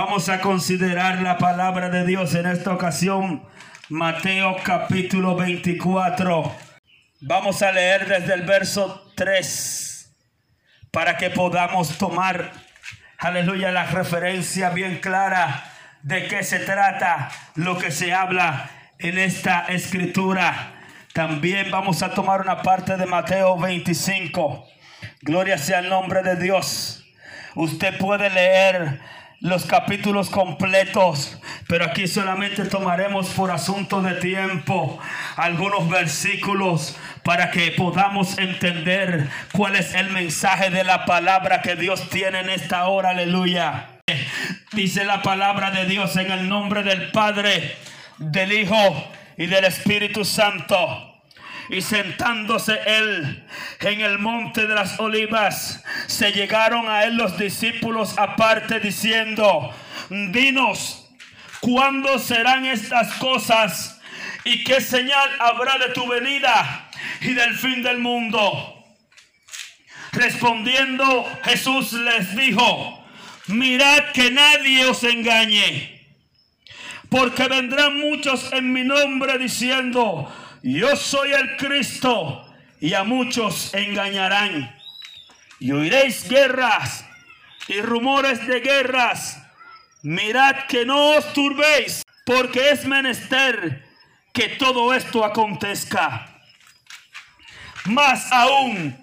Vamos a considerar la palabra de Dios en esta ocasión, Mateo capítulo 24. Vamos a leer desde el verso 3 para que podamos tomar, aleluya, la referencia bien clara de qué se trata lo que se habla en esta escritura. También vamos a tomar una parte de Mateo 25. Gloria sea el nombre de Dios. Usted puede leer los capítulos completos, pero aquí solamente tomaremos por asunto de tiempo algunos versículos para que podamos entender cuál es el mensaje de la palabra que Dios tiene en esta hora, aleluya. Dice la palabra de Dios en el nombre del Padre, del Hijo y del Espíritu Santo. Y sentándose él en el monte de las olivas, se llegaron a él los discípulos aparte diciendo, dinos, ¿cuándo serán estas cosas? ¿Y qué señal habrá de tu venida y del fin del mundo? Respondiendo Jesús les dijo, mirad que nadie os engañe, porque vendrán muchos en mi nombre diciendo, yo soy el Cristo, y a muchos engañarán. Y oiréis guerras y rumores de guerras. Mirad que no os turbéis, porque es menester que todo esto acontezca. Más aún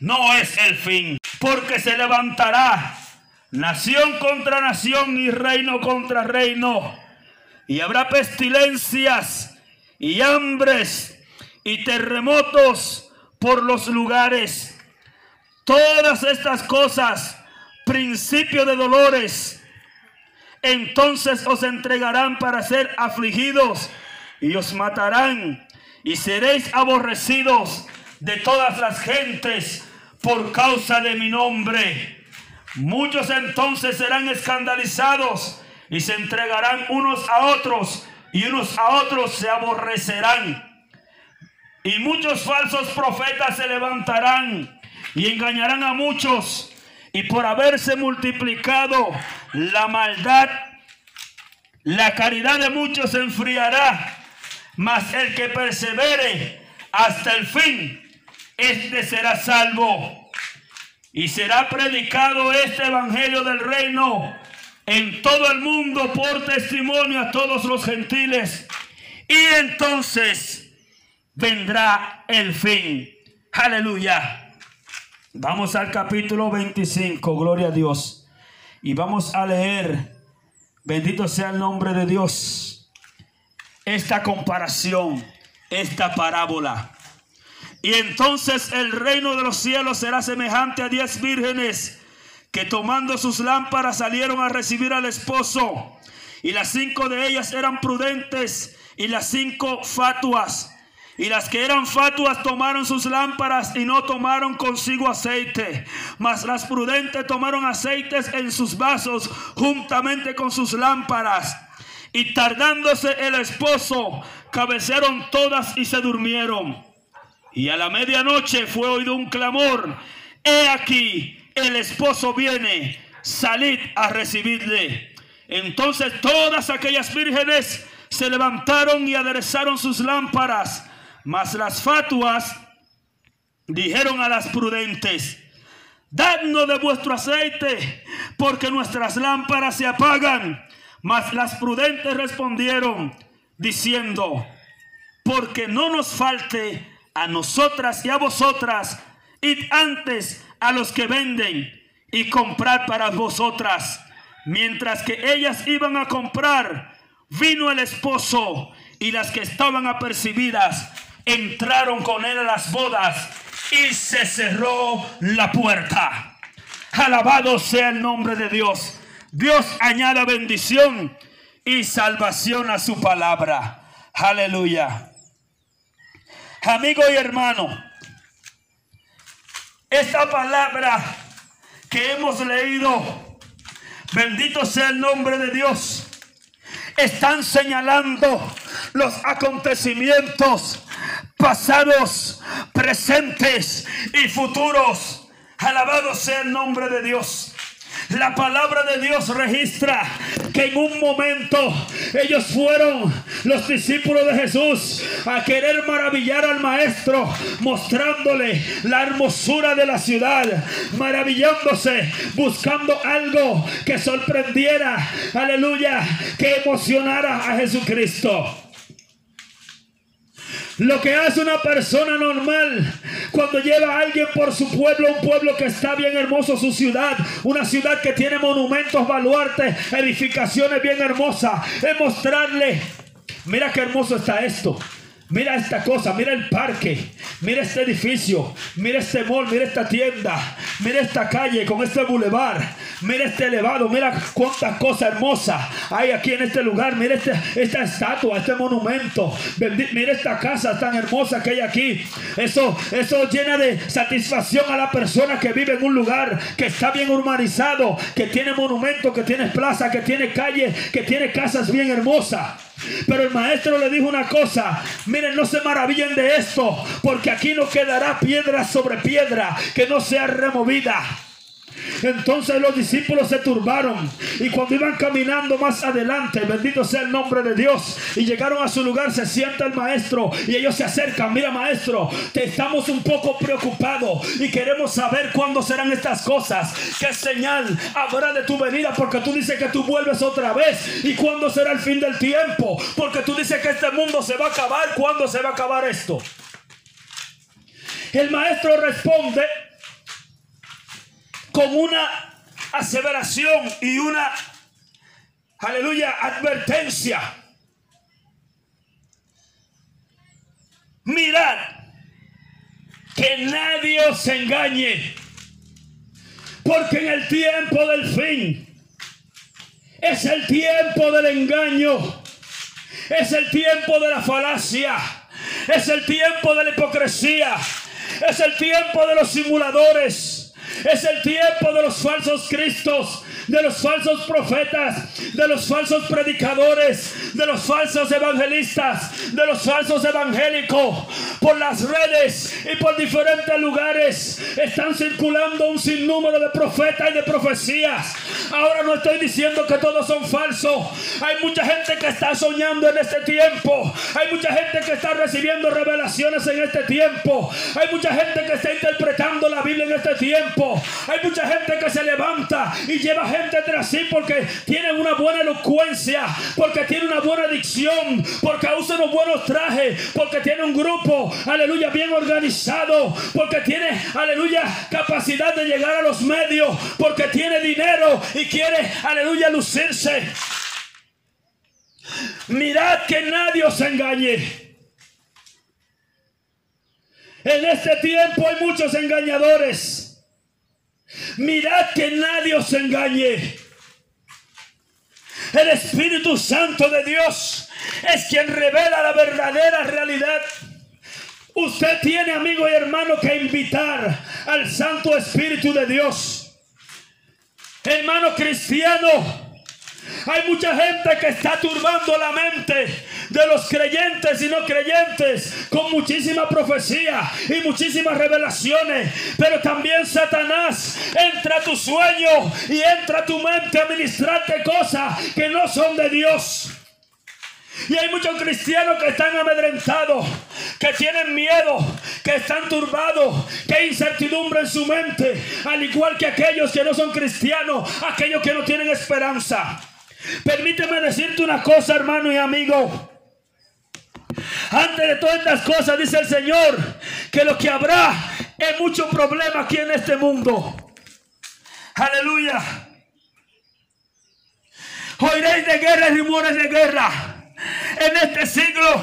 no es el fin, porque se levantará nación contra nación y reino contra reino. Y habrá pestilencias y hambres y terremotos por los lugares. Todas estas cosas, principio de dolores, entonces os entregarán para ser afligidos y os matarán y seréis aborrecidos de todas las gentes por causa de mi nombre. Muchos entonces serán escandalizados y se entregarán unos a otros y unos a otros se aborrecerán. Y muchos falsos profetas se levantarán y engañarán a muchos. Y por haberse multiplicado la maldad, la caridad de muchos se enfriará. Mas el que persevere hasta el fin, este será salvo. Y será predicado este evangelio del reino en todo el mundo por testimonio a todos los gentiles. Y entonces vendrá el fin. Aleluya. Vamos al capítulo 25, gloria a Dios. Y vamos a leer, bendito sea el nombre de Dios, esta comparación, esta parábola. Y entonces el reino de los cielos será semejante a diez vírgenes que tomando sus lámparas salieron a recibir al esposo. Y las cinco de ellas eran prudentes y las cinco fatuas. Y las que eran fatuas tomaron sus lámparas y no tomaron consigo aceite. Mas las prudentes tomaron aceites en sus vasos juntamente con sus lámparas. Y tardándose el esposo, cabecearon todas y se durmieron. Y a la medianoche fue oído un clamor. He aquí, el esposo viene, salid a recibirle. Entonces todas aquellas vírgenes se levantaron y aderezaron sus lámparas, mas las fatuas dijeron a las prudentes, dadnos de vuestro aceite, porque nuestras lámparas se apagan. Mas las prudentes respondieron, diciendo, porque no nos falte a nosotras y a vosotras, id antes a los que venden y comprar para vosotras. Mientras que ellas iban a comprar, vino el esposo y las que estaban apercibidas entraron con él a las bodas y se cerró la puerta. Alabado sea el nombre de Dios. Dios añada bendición y salvación a su palabra. Aleluya. Amigo y hermano, esta palabra que hemos leído, bendito sea el nombre de Dios, están señalando los acontecimientos pasados, presentes y futuros. Alabado sea el nombre de Dios. La palabra de Dios registra que en un momento ellos fueron los discípulos de Jesús a querer maravillar al maestro, mostrándole la hermosura de la ciudad, maravillándose, buscando algo que sorprendiera, aleluya, que emocionara a Jesucristo. Lo que hace una persona normal cuando lleva a alguien por su pueblo, un pueblo que está bien hermoso, su ciudad, una ciudad que tiene monumentos, baluartes, edificaciones bien hermosas, es mostrarle, mira qué hermoso está esto. Mira esta cosa, mira el parque, mira este edificio, mira este mall, mira esta tienda, mira esta calle con este bulevar, mira este elevado, mira cuántas cosas hermosas hay aquí en este lugar, mira este, esta estatua, este monumento, mira esta casa tan hermosa que hay aquí. Eso, eso llena de satisfacción a la persona que vive en un lugar que está bien urbanizado, que tiene monumentos, que tiene plaza, que tiene calle, que tiene casas bien hermosas. Pero el maestro le dijo una cosa, miren, no se maravillen de esto, porque aquí no quedará piedra sobre piedra que no sea removida. Entonces los discípulos se turbaron y cuando iban caminando más adelante, bendito sea el nombre de Dios, y llegaron a su lugar, se sienta el maestro y ellos se acercan, mira maestro, te estamos un poco preocupados y queremos saber cuándo serán estas cosas, qué señal habrá de tu venida, porque tú dices que tú vuelves otra vez y cuándo será el fin del tiempo, porque tú dices que este mundo se va a acabar, ¿cuándo se va a acabar esto? El maestro responde, con una aseveración y una, aleluya, advertencia. Mirad que nadie os engañe, porque en el tiempo del fin es el tiempo del engaño, es el tiempo de la falacia, es el tiempo de la hipocresía, es el tiempo de los simuladores. Es el tiempo de los falsos cristos, de los falsos profetas, de los falsos predicadores, de los falsos evangelistas, de los falsos evangélicos. Por las redes y por diferentes lugares están circulando un sinnúmero de profetas y de profecías. Ahora no estoy diciendo que todos son falsos. Hay mucha gente que está soñando en este tiempo. Hay mucha gente que está recibiendo revelaciones en este tiempo. Hay mucha gente que está interpretando la Biblia en este tiempo. Hay mucha gente que se levanta y lleva gente tras sí porque tienen una buena elocuencia, porque tiene una buena dicción, porque usan unos buenos trajes, porque tiene un grupo, aleluya, bien organizado, porque tiene, aleluya, capacidad de llegar a los medios, porque tiene dinero y quiere, aleluya, lucirse. Mirad que nadie os engañe. En este tiempo hay muchos engañadores. Mirad que nadie os engañe. El Espíritu Santo de Dios es quien revela la verdadera realidad. Usted tiene, amigo y hermano, que invitar al Santo Espíritu de Dios. Hermano cristiano, hay mucha gente que está turbando la mente de los creyentes y no creyentes con muchísima profecía y muchísimas revelaciones. Pero también Satanás entra a tu sueño y entra a tu mente a ministrarte cosas que no son de Dios. Y hay muchos cristianos que están amedrentados, que tienen miedo, que están turbados, que hay incertidumbre en su mente, al igual que aquellos que no son cristianos, aquellos que no tienen esperanza. Permíteme decirte una cosa, hermano y amigo. Antes de todas estas cosas, dice el Señor, que lo que habrá es mucho problema aquí en este mundo. Aleluya. Oiréis de guerra y rumores de guerra. En este siglo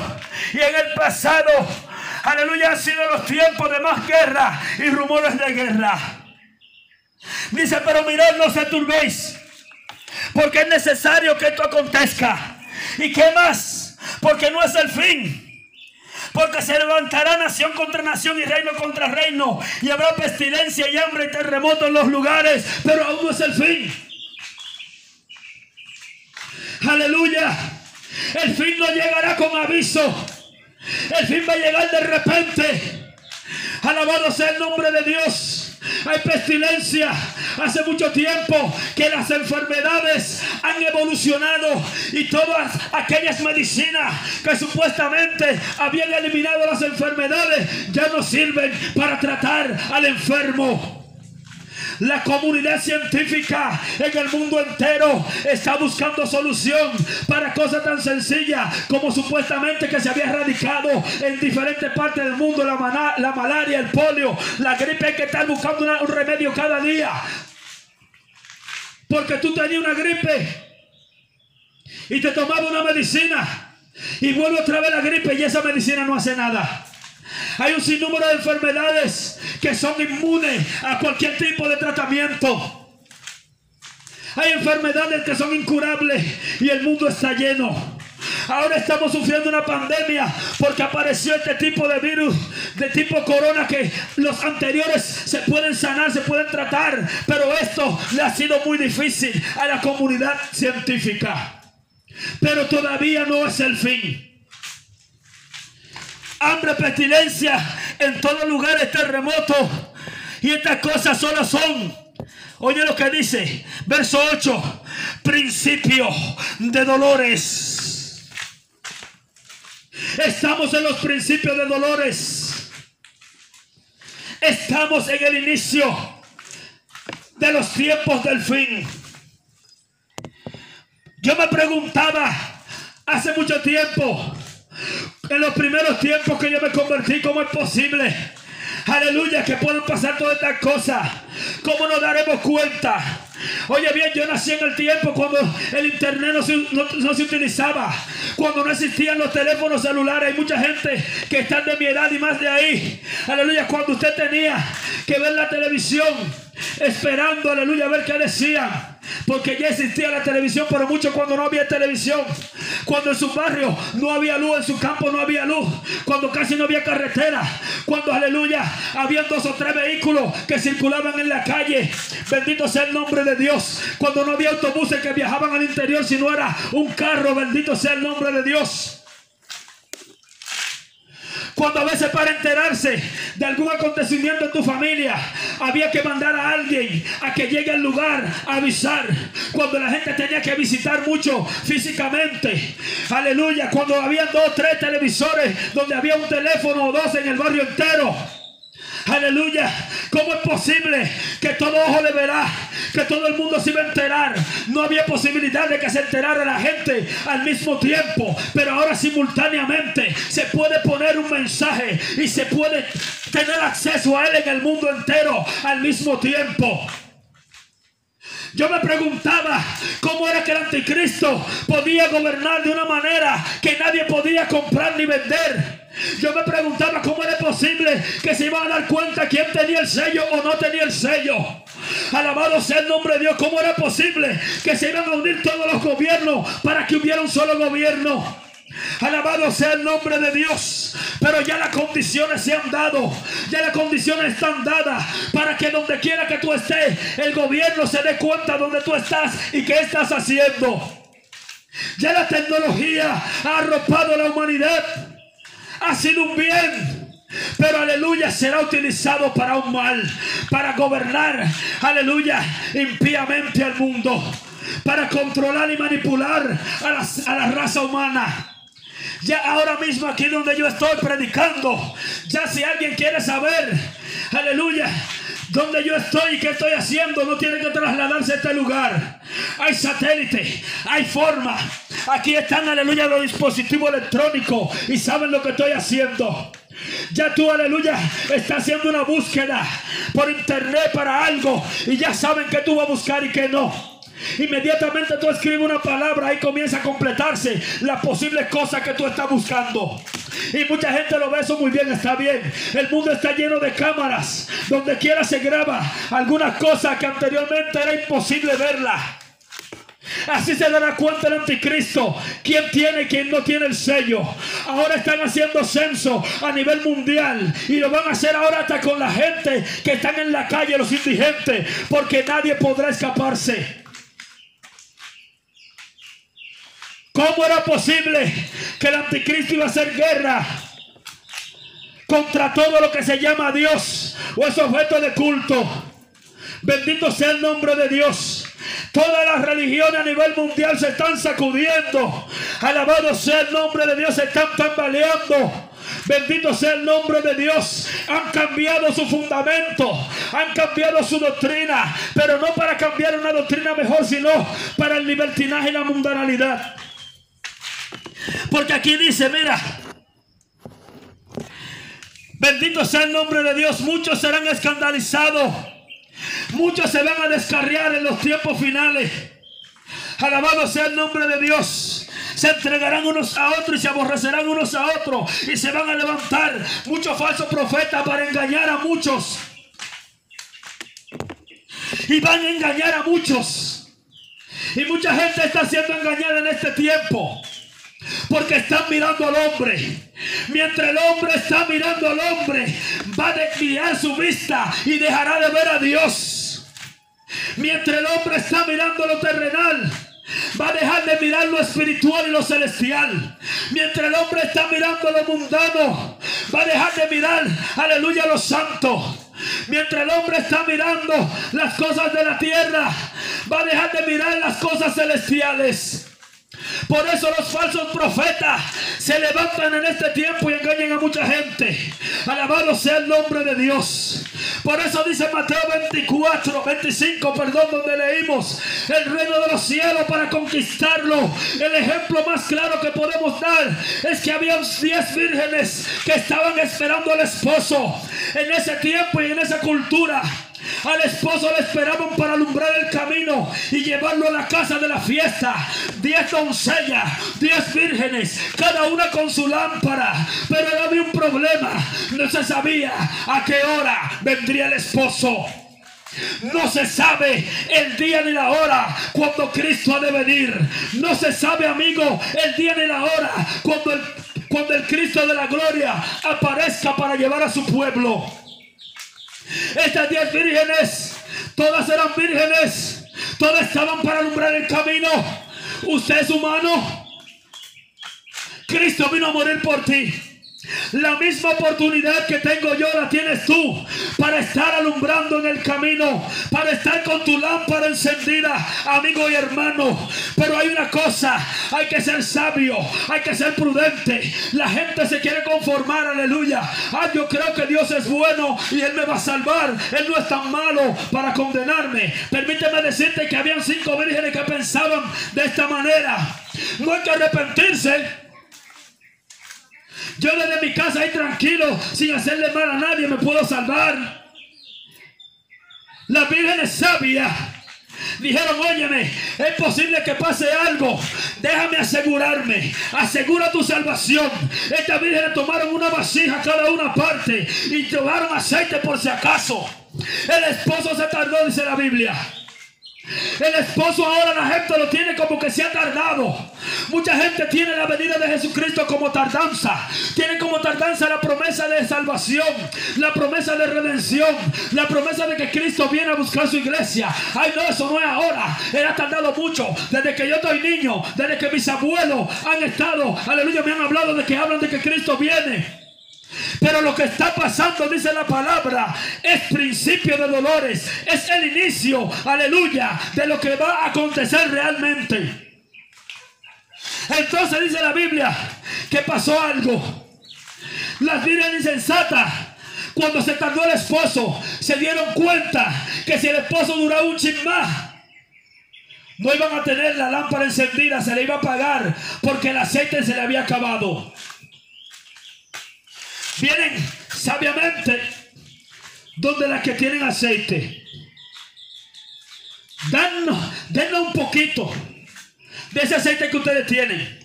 y en el pasado Aleluya, han sido los tiempos de más guerra y rumores de guerra. Dice, pero mirad, no se turbéis, porque es necesario que esto acontezca. ¿Y qué más? Porque no es el fin. Porque se levantará nación contra nación y reino contra reino. Y habrá pestilencia y hambre y terremoto en los lugares. Pero aún no es el fin. Aleluya. El fin no llegará con aviso. El fin va a llegar de repente. Alabado sea el nombre de Dios. Hay pestilencia. Hace mucho tiempo que las enfermedades han evolucionado y todas aquellas medicinas que supuestamente habían eliminado las enfermedades ya no sirven para tratar al enfermo. La comunidad científica en el mundo entero está buscando solución para cosas tan sencillas como supuestamente que se había erradicado en diferentes partes del mundo la, la malaria, el polio, la gripe. Que estar buscando un remedio cada día. Porque tú tenías una gripe y te tomaba una medicina y vuelve otra vez la gripe y esa medicina no hace nada. Hay un sinnúmero de enfermedades que son inmunes a cualquier tipo de tratamiento. Hay enfermedades que son incurables y el mundo está lleno. Ahora estamos sufriendo una pandemia porque apareció este tipo de virus de tipo corona que los anteriores se pueden sanar, se pueden tratar, pero esto le ha sido muy difícil a la comunidad científica. Pero todavía no es el fin hambre, pestilencia, en todos lugares terremotos. Y estas cosas solo son, oye lo que dice, verso 8, principio de dolores. Estamos en los principios de dolores. Estamos en el inicio de los tiempos del fin. Yo me preguntaba hace mucho tiempo, en los primeros tiempos que yo me convertí, ¿cómo es posible? Aleluya, que pueden pasar todas estas cosas. ¿Cómo nos daremos cuenta? Oye bien, yo nací en el tiempo cuando el internet no se, no, se, utilizaba, cuando no existían los teléfonos celulares. Hay mucha gente que está de mi edad y más de ahí. Aleluya, cuando usted tenía que ver la televisión, esperando, aleluya, a ver qué decían. Porque ya existía la televisión, pero mucho cuando no había televisión. Cuando en su barrio no había luz, en su campo no había luz. Cuando casi no había carretera. Cuando, aleluya, había dos o tres vehículos que circulaban en la calle. Bendito sea el nombre de Dios. Cuando no había autobuses que viajaban al interior, sino era un carro. Bendito sea el nombre de Dios. Cuando a veces para enterarse de algún acontecimiento en tu familia, había que mandar a alguien a que llegue al lugar a avisar. Cuando la gente tenía que visitar mucho físicamente. Aleluya. Cuando había dos, tres televisores donde había un teléfono o dos en el barrio entero. Aleluya. ¿Cómo es posible que todo ojo le verá? Que todo el mundo se iba a enterar. No había posibilidad de que se enterara la gente al mismo tiempo. Pero ahora simultáneamente se puede poner un mensaje y se puede tener acceso a él en el mundo entero al mismo tiempo. Yo me preguntaba cómo era que el anticristo podía gobernar de una manera que nadie podía comprar ni vender. Yo me preguntaba cómo era posible que se iban a dar cuenta quién tenía el sello o no tenía el sello. Alabado sea el nombre de Dios. ¿Cómo era posible que se iban a unir todos los gobiernos para que hubiera un solo gobierno? Alabado sea el nombre de Dios. Pero ya las condiciones se han dado. Ya las condiciones están dadas para que donde quiera que tú estés, el gobierno se dé cuenta donde tú estás y qué estás haciendo. Ya la tecnología ha arropado a la humanidad ha sido un bien. Pero aleluya será utilizado para un mal, para gobernar, aleluya, impíamente al mundo, para controlar y manipular a la, a la raza humana. Ya ahora mismo aquí donde yo estoy predicando, ya si alguien quiere saber, aleluya, donde yo estoy y qué estoy haciendo, no tiene que trasladarse a este lugar. Hay satélite, hay forma. Aquí están, aleluya, los dispositivos electrónicos y saben lo que estoy haciendo. Ya tú, aleluya, estás haciendo una búsqueda por internet para algo y ya saben que tú vas a buscar y que no. Inmediatamente tú escribes una palabra y comienza a completarse la posible cosa que tú estás buscando. Y mucha gente lo ve eso muy bien, está bien. El mundo está lleno de cámaras. Donde quiera se graba algunas cosas que anteriormente era imposible verla. Así se dará cuenta el anticristo. ¿Quién tiene quién no tiene el sello? Ahora están haciendo censo a nivel mundial. Y lo van a hacer ahora hasta con la gente que están en la calle, los indigentes. Porque nadie podrá escaparse. ¿Cómo era posible que el anticristo iba a hacer guerra contra todo lo que se llama Dios o es objeto de culto? Bendito sea el nombre de Dios. Todas las religiones a nivel mundial se están sacudiendo. Alabado sea el nombre de Dios, se están tambaleando. Bendito sea el nombre de Dios. Han cambiado su fundamento, han cambiado su doctrina, pero no para cambiar una doctrina mejor, sino para el libertinaje y la mundanalidad. Porque aquí dice, mira, bendito sea el nombre de Dios, muchos serán escandalizados, muchos se van a descarriar en los tiempos finales. Alabado sea el nombre de Dios. Se entregarán unos a otros y se aborrecerán unos a otros. Y se van a levantar muchos falsos profetas para engañar a muchos. Y van a engañar a muchos. Y mucha gente está siendo engañada en este tiempo. Porque están mirando al hombre. Mientras el hombre está mirando al hombre, va a desviar su vista y dejará de ver a Dios. Mientras el hombre está mirando lo terrenal, va a dejar de mirar lo espiritual y lo celestial. Mientras el hombre está mirando lo mundano, va a dejar de mirar, aleluya, lo santo. Mientras el hombre está mirando las cosas de la tierra, va a dejar de mirar las cosas celestiales. Por eso los falsos profetas se levantan en este tiempo y engañan a mucha gente. Alabado sea el nombre de Dios. Por eso dice Mateo 24, 25, perdón, donde leímos el reino de los cielos para conquistarlo. El ejemplo más claro que podemos dar es que había 10 vírgenes que estaban esperando al esposo en ese tiempo y en esa cultura. Al esposo le esperaban para alumbrar el camino y llevarlo a la casa de la fiesta. Diez doncellas, diez vírgenes, cada una con su lámpara. Pero había un problema. No se sabía a qué hora vendría el esposo. No se sabe el día ni la hora cuando Cristo ha de venir. No se sabe, amigo, el día ni la hora cuando el, cuando el Cristo de la gloria aparezca para llevar a su pueblo. Estas diez vírgenes, todas eran vírgenes, todas estaban para alumbrar el camino. Usted es humano. Cristo vino a morir por ti. La misma oportunidad que tengo yo la tienes tú para estar alumbrando en el camino, para estar con tu lámpara encendida, amigo y hermano. Pero hay una cosa, hay que ser sabio, hay que ser prudente. La gente se quiere conformar, aleluya. Ah, yo creo que Dios es bueno y Él me va a salvar. Él no es tan malo para condenarme. Permíteme decirte que habían cinco vírgenes que pensaban de esta manera. No hay que arrepentirse. Yo desde mi casa ahí tranquilo, sin hacerle mal a nadie, me puedo salvar. Las vírgenes sabias dijeron, óyeme, es posible que pase algo. Déjame asegurarme. Asegura tu salvación. Estas vírgenes tomaron una vasija cada una parte y llevaron aceite por si acaso. El esposo se tardó, dice la Biblia. El esposo ahora la gente lo tiene como que se ha tardado. Mucha gente tiene la venida de Jesucristo como tardanza. Tiene como tardanza la promesa de salvación, la promesa de redención, la promesa de que Cristo viene a buscar su iglesia. Ay, no, eso no es ahora. Él ha tardado mucho. Desde que yo estoy niño, desde que mis abuelos han estado, aleluya, me han hablado de que hablan de que Cristo viene. Pero lo que está pasando, dice la palabra, es principio de dolores. Es el inicio, aleluya, de lo que va a acontecer realmente. Entonces dice la Biblia que pasó algo. Las vírgenes insensatas, cuando se tardó el esposo, se dieron cuenta que si el esposo duraba un chin más, no iban a tener la lámpara encendida, se le iba a apagar porque el aceite se le había acabado vienen sabiamente donde las que tienen aceite. Danos, denos un poquito de ese aceite que ustedes tienen.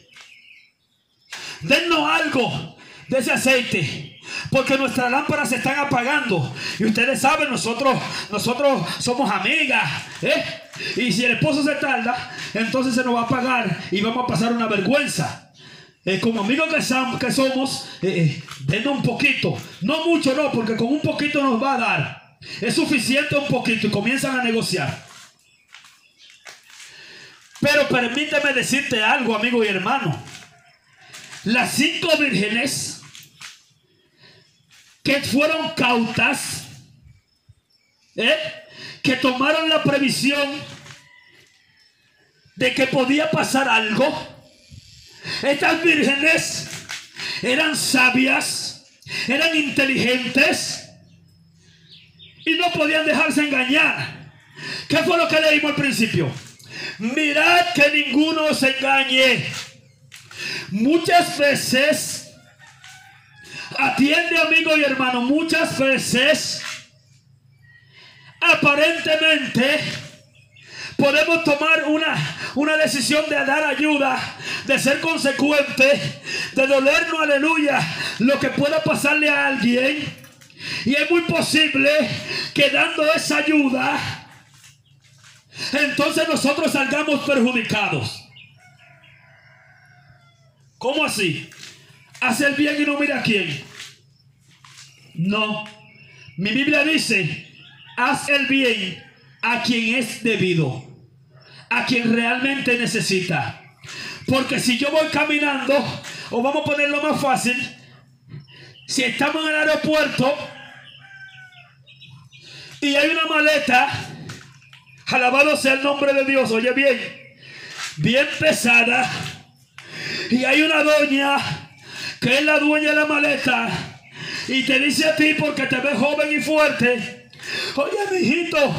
Denos algo de ese aceite. Porque nuestras lámparas se están apagando. Y ustedes saben, nosotros, nosotros somos amigas. ¿eh? Y si el esposo se tarda, entonces se nos va a apagar y vamos a pasar una vergüenza. Eh, como amigos que, somos, eh, denos un poquito. No mucho, no, porque con un poquito nos va a dar. Es suficiente un poquito y comienzan a negociar. Pero permíteme decirte algo, amigo y hermano. Las cinco vírgenes que fueron cautas, ¿eh? que tomaron la previsión de que podía pasar algo. Estas vírgenes eran sabias, eran inteligentes y no podían dejarse engañar. ¿Qué fue lo que leímos al principio? Mirad que ninguno se engañe. Muchas veces, atiende amigo y hermano, muchas veces, aparentemente, podemos tomar una, una decisión de dar ayuda, de ser consecuente, de dolernos, aleluya, lo que pueda pasarle a alguien. Y es muy posible que dando esa ayuda, entonces nosotros salgamos perjudicados. ¿Cómo así? Hace el bien y no mira a quién. No. Mi Biblia dice, haz el bien a quien es debido, a quien realmente necesita. Porque si yo voy caminando, o vamos a ponerlo más fácil, si estamos en el aeropuerto y hay una maleta, alabado sea el nombre de Dios, oye bien, bien pesada, y hay una doña que es la dueña de la maleta y te dice a ti porque te ve joven y fuerte. Oye, mijito,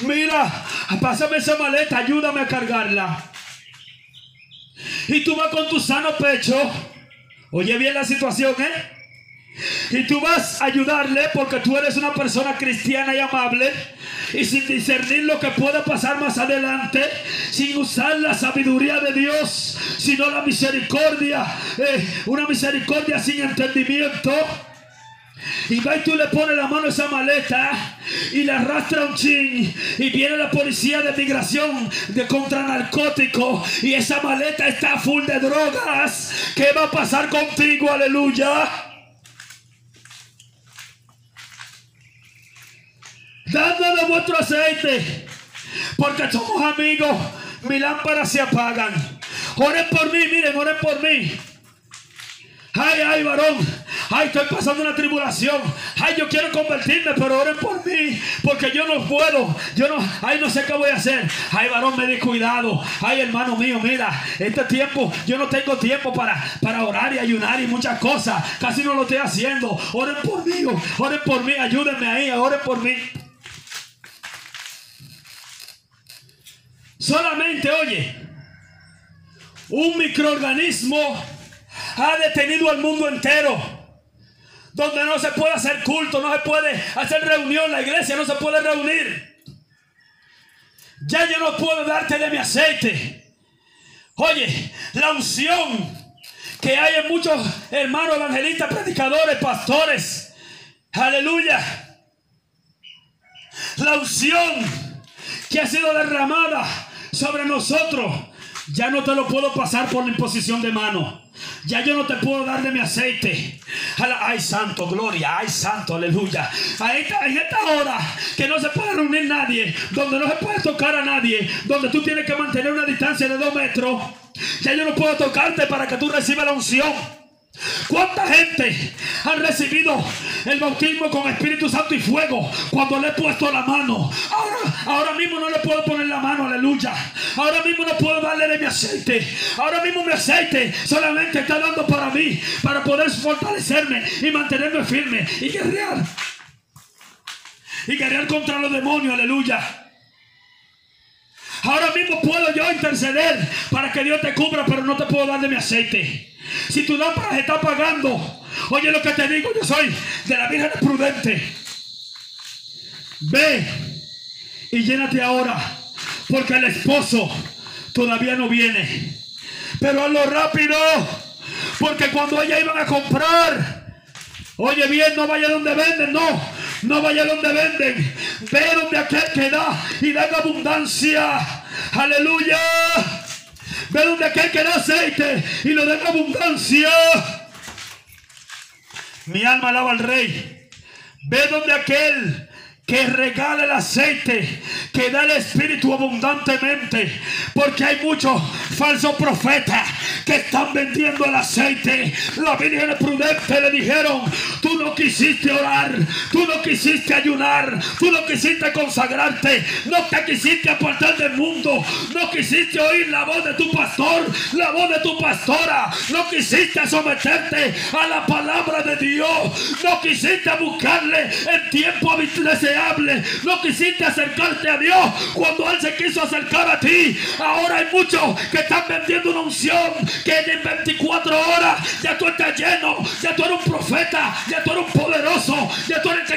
mira, pásame esa maleta, ayúdame a cargarla. Y tú vas con tu sano pecho. Oye bien la situación, ¿eh? Y tú vas a ayudarle porque tú eres una persona cristiana y amable. Y sin discernir lo que pueda pasar más adelante. Sin usar la sabiduría de Dios. Sino la misericordia. Eh, una misericordia sin entendimiento. Y va y tú le pones la mano a esa maleta y le arrastra un chin. Y viene la policía de migración de contra narcótico. Y esa maleta está full de drogas. ¿Qué va a pasar contigo? Aleluya. dándole vuestro aceite, porque somos amigos, mis lámparas se apagan. Oren por mí, miren, oren por mí. Ay, ay, varón. Ay, estoy pasando una tribulación. Ay, yo quiero convertirme, pero oren por mí. Porque yo no puedo. Yo no, ay, no sé qué voy a hacer. Ay, varón, me di cuidado. Ay, hermano mío, mira, este tiempo, yo no tengo tiempo para, para orar y ayunar y muchas cosas. Casi no lo estoy haciendo. Oren por mí, oren por mí, ayúdenme ahí, oren por mí. Solamente, oye, un microorganismo ha detenido al mundo entero. Donde no se puede hacer culto, no se puede hacer reunión, la iglesia no se puede reunir. Ya yo no puedo darte de mi aceite. Oye, la unción que hay en muchos hermanos evangelistas, predicadores, pastores. Aleluya. La unción que ha sido derramada sobre nosotros, ya no te lo puedo pasar por la imposición de mano. Ya yo no te puedo dar de mi aceite. Ay, santo, gloria. Ay, santo, aleluya. A esta, en esta hora que no se puede reunir nadie, donde no se puede tocar a nadie, donde tú tienes que mantener una distancia de dos metros, ya yo no puedo tocarte para que tú recibas la unción. ¿Cuánta gente ha recibido el bautismo con Espíritu Santo y fuego cuando le he puesto la mano? Ahora, ahora mismo no le puedo poner la mano, aleluya. Ahora mismo no puedo darle de mi aceite. Ahora mismo mi aceite solamente está dando para mí, para poder fortalecerme y mantenerme firme y guerrear. Y guerrear contra los demonios, aleluya. Ahora mismo puedo yo interceder para que Dios te cubra, pero no te puedo dar de mi aceite. Si tu lámpara está apagando, oye lo que te digo, yo soy de la Virgen Prudente. Ve y llénate ahora, porque el esposo todavía no viene. Pero hazlo rápido, porque cuando ella iban a comprar, Oye bien, no vaya donde venden, no. No vaya donde venden. Ve donde aquel que da y da abundancia. Aleluya. Ve donde aquel que da aceite y lo da en abundancia. Mi alma alaba al rey. Ve donde aquel que regala el aceite, que da el Espíritu abundantemente, porque hay muchos falsos profetas que están vendiendo el aceite. La Virgen prudente le dijeron, tú no quisiste orar, tú no quisiste ayunar, tú no quisiste consagrarte, no te quisiste apartar del mundo, no quisiste oír la voz de tu pastor, la voz de tu pastora, no quisiste someterte a la palabra de Dios, no quisiste buscarle el tiempo no quisiste acercarte a Dios cuando Él se quiso acercar a ti. Ahora hay muchos que están vendiendo una unción que en 24 horas ya tú estás lleno, ya tú eres un profeta, ya tú eres un poderoso,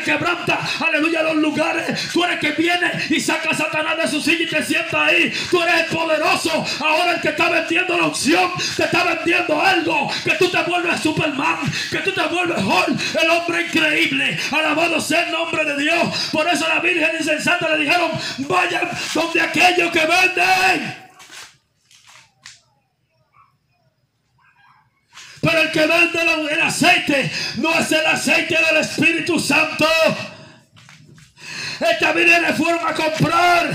quebranta, aleluya, los lugares. Tú eres el que viene y saca a Satanás de su silla y te sienta ahí. Tú eres el poderoso. Ahora el que está vendiendo la unción te está vendiendo algo que tú te vuelves Superman, que tú te vuelves Hulk, el hombre increíble. Alabado sea el nombre de Dios. Por eso la Virgen insensata le dijeron, vayan donde aquellos que venden. Pero el que vende el aceite no es el aceite del Espíritu Santo. Esta Virgen fueron a comprar.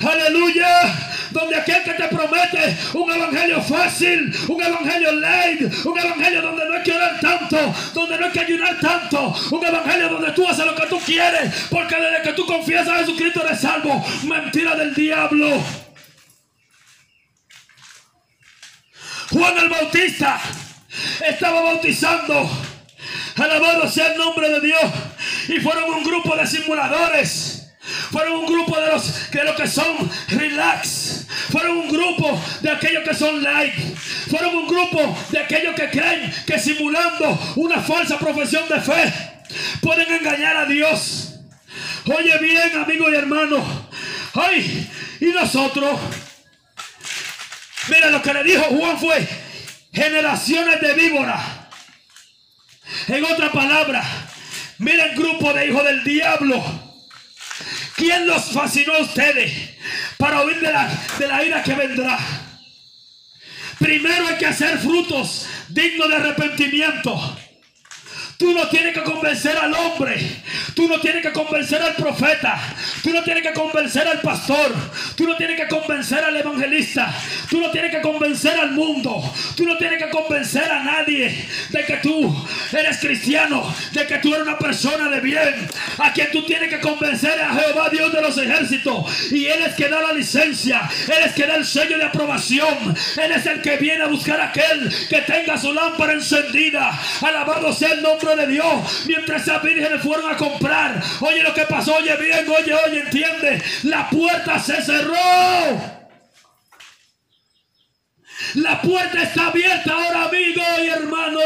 Aleluya donde aquel que te promete un evangelio fácil, un evangelio light, un evangelio donde no hay que orar tanto, donde no hay que ayunar tanto, un evangelio donde tú haces lo que tú quieres, porque desde que tú confiesas a Jesucristo eres salvo. Mentira del diablo. Juan el Bautista estaba bautizando. Alabado sea el nombre de Dios. Y fueron un grupo de simuladores. Fueron un grupo de los, de los que son relax. Fueron un grupo de aquellos que son light. Fueron un grupo de aquellos que creen que simulando una falsa profesión de fe pueden engañar a Dios. Oye bien, amigo y hermano. Ay, y nosotros. Mira lo que le dijo Juan fue generaciones de víboras. En otra palabra, mira el grupo de hijos del diablo ¿Quién los fascinó a ustedes para oír de la, de la ira que vendrá? Primero hay que hacer frutos dignos de arrepentimiento. Tú no tienes que convencer al hombre. Tú no tienes que convencer al profeta. Tú no tienes que convencer al pastor. Tú no tienes que convencer al evangelista. Tú no tienes que convencer al mundo. Tú no tienes que convencer a nadie de que tú eres cristiano. De que tú eres una persona de bien. A quien tú tienes que convencer a Jehová Dios de los ejércitos. Y Él es que da la licencia. Él es que da el sello de aprobación. Él es el que viene a buscar a aquel que tenga su lámpara encendida. Alabado sea el nombre de Dios. Mientras esas vírgenes fueron a comprar. Oye lo que pasó, oye bien, oye, oye, entiende. La puerta se cerró. La puerta está abierta ahora, amigo y hermano.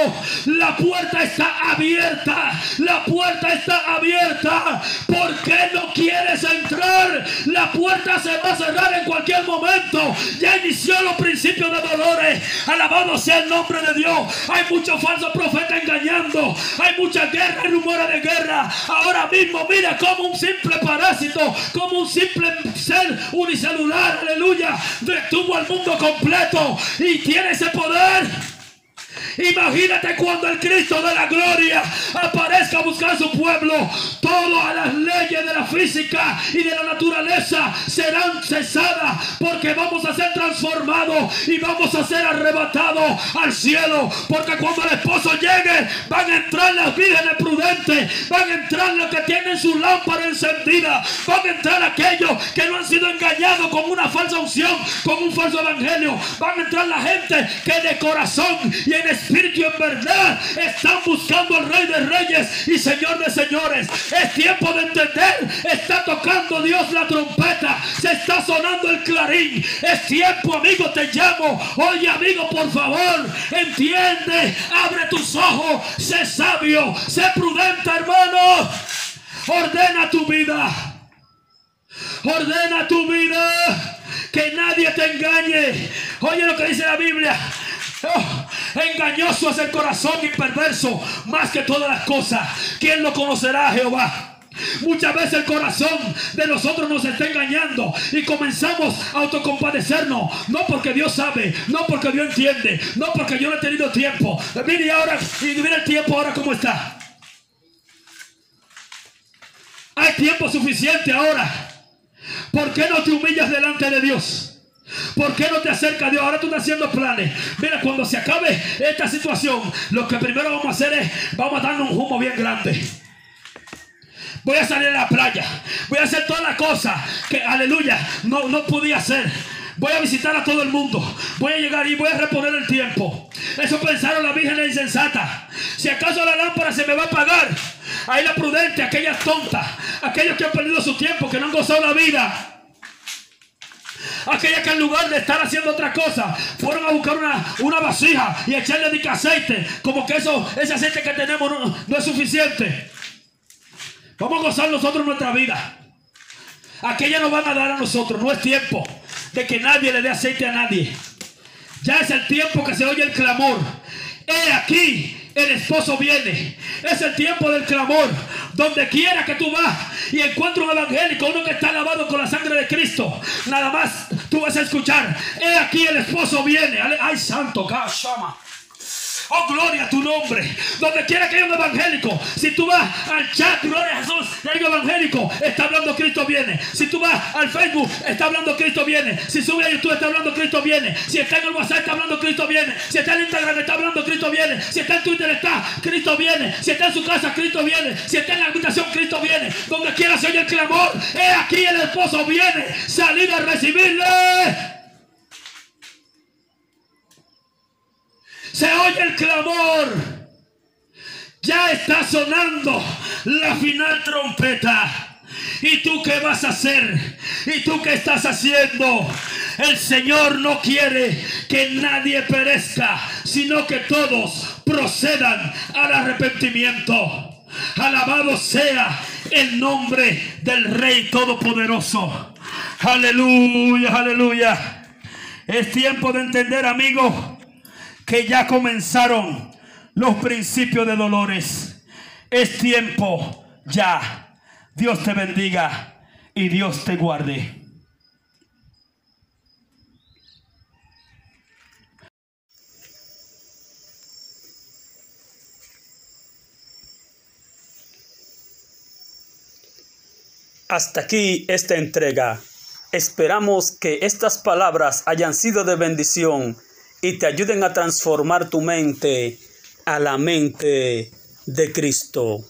La puerta está abierta. La puerta está abierta. ¿Por qué no quieres entrar? La puerta se va a cerrar en cualquier momento. Ya inició los principios de dolores. Alabado sea el nombre de Dios. Hay muchos falsos profetas engañando. Hay mucha guerra y rumores de guerra. Ahora mismo, mira como un simple parásito, como un simple ser unicelular, aleluya, detuvo al mundo completo y tiene ese poder. Imagínate cuando el Cristo de la gloria aparezca a buscar a su pueblo. Todas las leyes de la física y de la naturaleza serán cesadas porque vamos a ser transformados y vamos a ser arrebatados al cielo. Porque cuando el esposo llegue van a entrar las vírgenes prudentes, van a entrar los que tienen su lámpara encendida, van a entrar aquellos que no han sido engañados con una falsa unción, con un falso evangelio. Van a entrar la gente que de corazón y en espíritu y en verdad están buscando al Rey de Reyes y Señor de Señores. Es tiempo de entender. Está tocando Dios la trompeta. Se está sonando el clarín. Es tiempo, amigo, te llamo. Oye, amigo, por favor, entiende. Abre tus ojos. Sé sabio. Sé prudente, hermano. Ordena tu vida. Ordena tu vida. Que nadie te engañe. Oye lo que dice la Biblia. Oh, Engañoso es el corazón y perverso más que todas las cosas. ¿Quién lo conocerá, Jehová? Muchas veces el corazón de nosotros nos está engañando y comenzamos a autocompadecernos. No porque Dios sabe, no porque Dios entiende, no porque yo no he tenido tiempo. Mire ahora, y mire el tiempo ahora cómo está. Hay tiempo suficiente ahora. ¿Por qué no te humillas delante de Dios? ¿Por qué no te acercas a Dios? Ahora tú estás haciendo planes. Mira, cuando se acabe esta situación, lo que primero vamos a hacer es, vamos a darnos un humo bien grande. Voy a salir a la playa. Voy a hacer todas las cosas que, aleluya, no, no podía hacer. Voy a visitar a todo el mundo. Voy a llegar y voy a reponer el tiempo. Eso pensaron la Virgen insensata. Si acaso la lámpara se me va a apagar, ahí la prudente, aquellas tontas, aquellos que han perdido su tiempo, que no han gozado la vida. Aquellas que en lugar de estar haciendo otra cosa, fueron a buscar una, una vasija y echarle de aceite. Como que eso, ese aceite que tenemos no, no es suficiente. Vamos a gozar nosotros nuestra vida. Aquella nos van a dar a nosotros. No es tiempo de que nadie le dé aceite a nadie. Ya es el tiempo que se oye el clamor. He aquí, el esposo viene. Es el tiempo del clamor. Donde quiera que tú vas y encuentres un evangélico, uno que está lavado con la sangre de Cristo, nada más tú vas a escuchar. He aquí, el esposo viene. Ay, santo. Oh, gloria a tu nombre. Donde quiera que haya un evangélico. Si tú vas al chat, gloria a Jesús, hay un evangélico, está hablando Cristo viene. Si tú vas al Facebook, está hablando Cristo viene. Si sube a YouTube, está hablando Cristo viene. Si está en el WhatsApp, está hablando Cristo viene. Si está en Instagram, está hablando Cristo viene. Si está en Twitter, está Cristo viene. Si está en su casa, Cristo viene. Si está en la habitación, Cristo viene. Donde quiera se oye el clamor. He aquí el esposo viene. Salid a recibirle. Se oye el clamor. Ya está sonando la final trompeta. ¿Y tú qué vas a hacer? ¿Y tú qué estás haciendo? El Señor no quiere que nadie perezca, sino que todos procedan al arrepentimiento. Alabado sea el nombre del Rey Todopoderoso. Aleluya, aleluya. Es tiempo de entender, amigo que ya comenzaron los principios de dolores. Es tiempo ya. Dios te bendiga y Dios te guarde. Hasta aquí esta entrega. Esperamos que estas palabras hayan sido de bendición y te ayuden a transformar tu mente a la mente de Cristo.